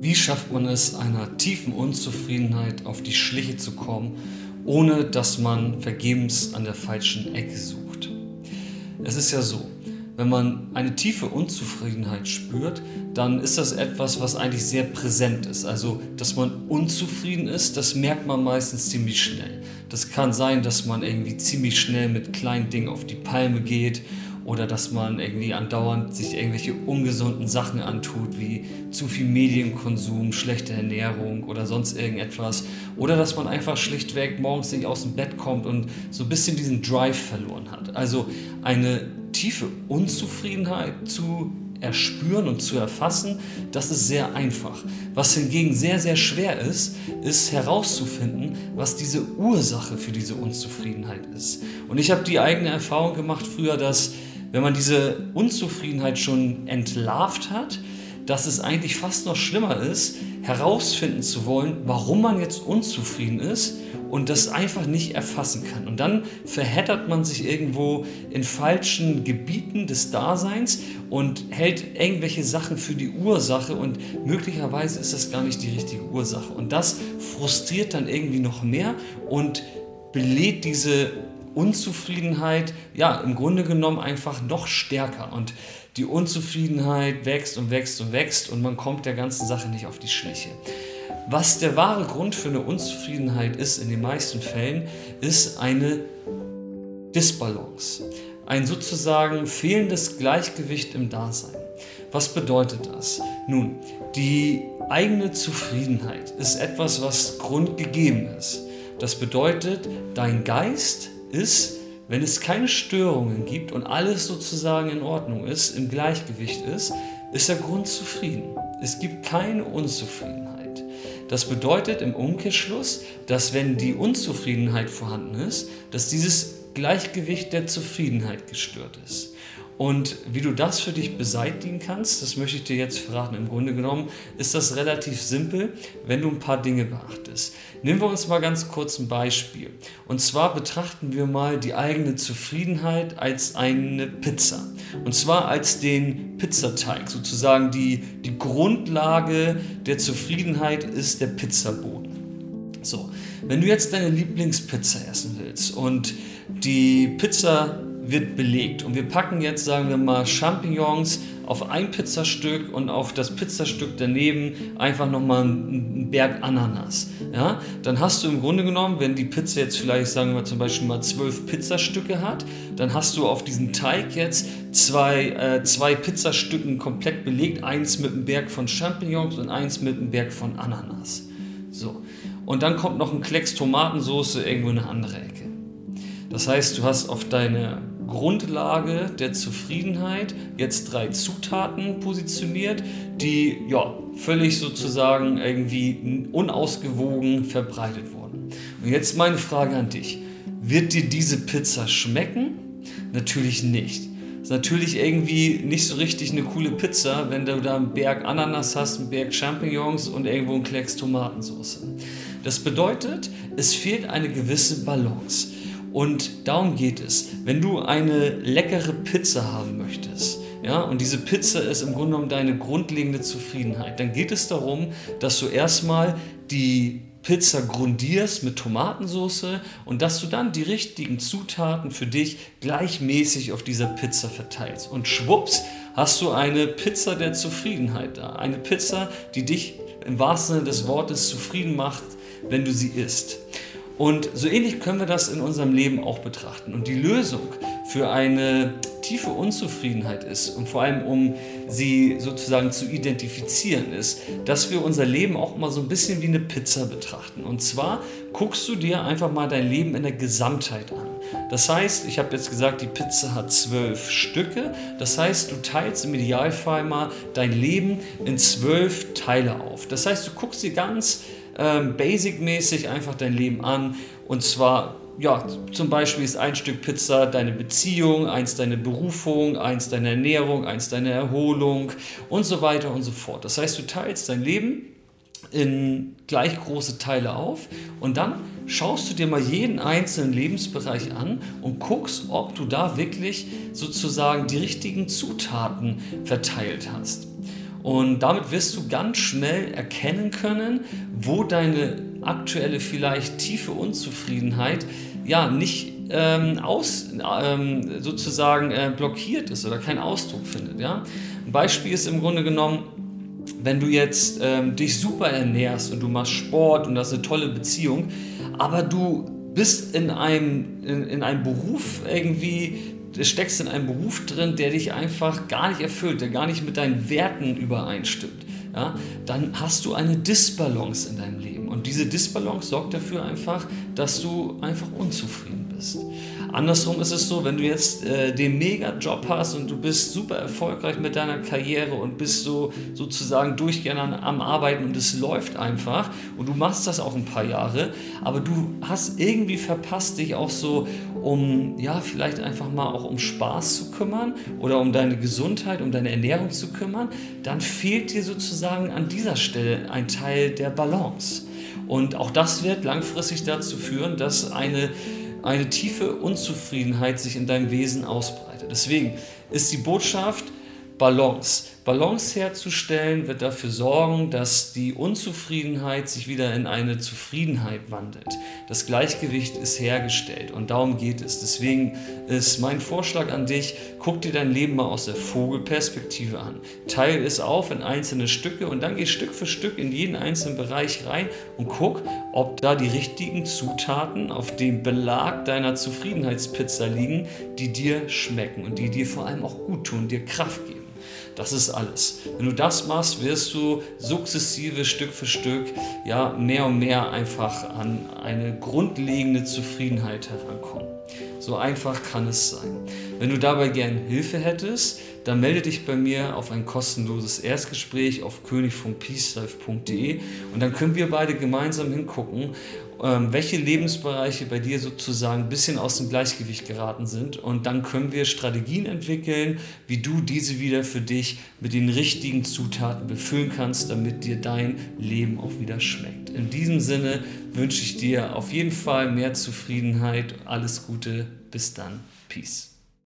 Wie schafft man es, einer tiefen Unzufriedenheit auf die Schliche zu kommen, ohne dass man vergebens an der falschen Ecke sucht? Es ist ja so, wenn man eine tiefe Unzufriedenheit spürt, dann ist das etwas, was eigentlich sehr präsent ist. Also, dass man unzufrieden ist, das merkt man meistens ziemlich schnell. Das kann sein, dass man irgendwie ziemlich schnell mit kleinen Dingen auf die Palme geht oder dass man irgendwie andauernd sich irgendwelche ungesunden Sachen antut, wie zu viel Medienkonsum, schlechte Ernährung oder sonst irgendetwas. Oder dass man einfach schlichtweg morgens nicht aus dem Bett kommt und so ein bisschen diesen Drive verloren hat. Also eine tiefe Unzufriedenheit zu erspüren und zu erfassen, das ist sehr einfach. Was hingegen sehr, sehr schwer ist, ist herauszufinden, was diese Ursache für diese Unzufriedenheit ist. Und ich habe die eigene Erfahrung gemacht früher, dass wenn man diese Unzufriedenheit schon entlarvt hat, dass es eigentlich fast noch schlimmer ist, herausfinden zu wollen, warum man jetzt unzufrieden ist und das einfach nicht erfassen kann. Und dann verheddert man sich irgendwo in falschen Gebieten des Daseins und hält irgendwelche Sachen für die Ursache und möglicherweise ist das gar nicht die richtige Ursache. Und das frustriert dann irgendwie noch mehr und belädt diese Unzufriedenheit, ja, im Grunde genommen einfach noch stärker. Und die Unzufriedenheit wächst und wächst und wächst und man kommt der ganzen Sache nicht auf die Schliche. Was der wahre Grund für eine Unzufriedenheit ist in den meisten Fällen, ist eine Disbalance. Ein sozusagen fehlendes Gleichgewicht im Dasein. Was bedeutet das? Nun, die eigene Zufriedenheit ist etwas, was grundgegeben ist. Das bedeutet, dein Geist ist, wenn es keine Störungen gibt und alles sozusagen in Ordnung ist, im Gleichgewicht ist, ist der Grund zufrieden. Es gibt keine Unzufriedenheit. Das bedeutet im Umkehrschluss, dass wenn die Unzufriedenheit vorhanden ist, dass dieses Gleichgewicht der Zufriedenheit gestört ist. Und wie du das für dich beseitigen kannst, das möchte ich dir jetzt verraten. Im Grunde genommen ist das relativ simpel, wenn du ein paar Dinge beachtest. Nehmen wir uns mal ganz kurz ein Beispiel. Und zwar betrachten wir mal die eigene Zufriedenheit als eine Pizza. Und zwar als den Pizzateig. Sozusagen die, die Grundlage der Zufriedenheit ist der Pizzaboden. So, wenn du jetzt deine Lieblingspizza essen willst und die Pizza wird belegt. Und wir packen jetzt, sagen wir mal, Champignons auf ein Pizzastück und auf das Pizzastück daneben einfach nochmal einen Berg Ananas. Ja? Dann hast du im Grunde genommen, wenn die Pizza jetzt vielleicht, sagen wir zum Beispiel mal zwölf Pizzastücke hat, dann hast du auf diesen Teig jetzt zwei, äh, zwei Pizzastücken komplett belegt, eins mit einem Berg von Champignons und eins mit einem Berg von Ananas. So. Und dann kommt noch ein Klecks Tomatensauce irgendwo in eine andere Ecke. Das heißt, du hast auf deine Grundlage der Zufriedenheit jetzt drei Zutaten positioniert, die ja völlig sozusagen irgendwie unausgewogen verbreitet wurden. Und jetzt meine Frage an dich. Wird dir diese Pizza schmecken? Natürlich nicht. Ist natürlich irgendwie nicht so richtig eine coole Pizza, wenn du da einen Berg Ananas hast, einen Berg Champignons und irgendwo einen Klecks Tomatensauce. Das bedeutet, es fehlt eine gewisse Balance. Und darum geht es. Wenn du eine leckere Pizza haben möchtest, ja, und diese Pizza ist im Grunde genommen deine grundlegende Zufriedenheit, dann geht es darum, dass du erstmal die Pizza grundierst mit Tomatensauce und dass du dann die richtigen Zutaten für dich gleichmäßig auf dieser Pizza verteilst. Und schwupps hast du eine Pizza der Zufriedenheit da. Eine Pizza, die dich im wahrsten Sinne des Wortes zufrieden macht, wenn du sie isst. Und so ähnlich können wir das in unserem Leben auch betrachten. Und die Lösung für eine tiefe Unzufriedenheit ist und vor allem um sie sozusagen zu identifizieren ist, dass wir unser Leben auch mal so ein bisschen wie eine Pizza betrachten. Und zwar guckst du dir einfach mal dein Leben in der Gesamtheit an. Das heißt, ich habe jetzt gesagt, die Pizza hat zwölf Stücke. Das heißt, du teilst im Idealfall mal dein Leben in zwölf Teile auf. Das heißt, du guckst dir ganz ähm, basic-mäßig einfach dein Leben an. Und zwar, ja, zum Beispiel ist ein Stück Pizza deine Beziehung, eins deine Berufung, eins deine Ernährung, eins deine Erholung und so weiter und so fort. Das heißt, du teilst dein Leben in gleich große Teile auf und dann schaust du dir mal jeden einzelnen Lebensbereich an und guckst, ob du da wirklich sozusagen die richtigen Zutaten verteilt hast. Und damit wirst du ganz schnell erkennen können, wo deine aktuelle vielleicht tiefe Unzufriedenheit ja nicht ähm, aus, ähm, sozusagen äh, blockiert ist oder keinen Ausdruck findet. Ja? Ein Beispiel ist im Grunde genommen, wenn du jetzt ähm, dich super ernährst und du machst Sport und hast eine tolle Beziehung, aber du bist in einem, in, in einem Beruf irgendwie, steckst in einem Beruf drin, der dich einfach gar nicht erfüllt, der gar nicht mit deinen Werten übereinstimmt, ja, dann hast du eine Disbalance in deinem Leben. Und diese Disbalance sorgt dafür einfach, dass du einfach unzufrieden bist. Andersrum ist es so, wenn du jetzt äh, den Mega-Job hast und du bist super erfolgreich mit deiner Karriere und bist so sozusagen durchgehend am Arbeiten und es läuft einfach und du machst das auch ein paar Jahre, aber du hast irgendwie verpasst, dich auch so um, ja, vielleicht einfach mal auch um Spaß zu kümmern oder um deine Gesundheit, um deine Ernährung zu kümmern, dann fehlt dir sozusagen an dieser Stelle ein Teil der Balance. Und auch das wird langfristig dazu führen, dass eine eine tiefe Unzufriedenheit sich in deinem Wesen ausbreitet. Deswegen ist die Botschaft Balance. Balance herzustellen wird dafür sorgen, dass die Unzufriedenheit sich wieder in eine Zufriedenheit wandelt. Das Gleichgewicht ist hergestellt und darum geht es. Deswegen ist mein Vorschlag an dich, guck dir dein Leben mal aus der Vogelperspektive an. Teile es auf in einzelne Stücke und dann geh Stück für Stück in jeden einzelnen Bereich rein und guck, ob da die richtigen Zutaten auf dem Belag deiner Zufriedenheitspizza liegen, die dir schmecken und die dir vor allem auch gut tun, dir Kraft geben. Das ist alles. Wenn du das machst, wirst du sukzessive Stück für Stück ja mehr und mehr einfach an eine grundlegende Zufriedenheit herankommen. So einfach kann es sein. Wenn du dabei gern Hilfe hättest, dann melde dich bei mir auf ein kostenloses Erstgespräch auf könig.peacelife.de und dann können wir beide gemeinsam hingucken, ähm, welche Lebensbereiche bei dir sozusagen ein bisschen aus dem Gleichgewicht geraten sind und dann können wir Strategien entwickeln, wie du diese wieder für dich mit den richtigen Zutaten befüllen kannst, damit dir dein Leben auch wieder schmeckt. In diesem Sinne wünsche ich dir auf jeden Fall mehr Zufriedenheit, alles Gute, bis dann, Peace.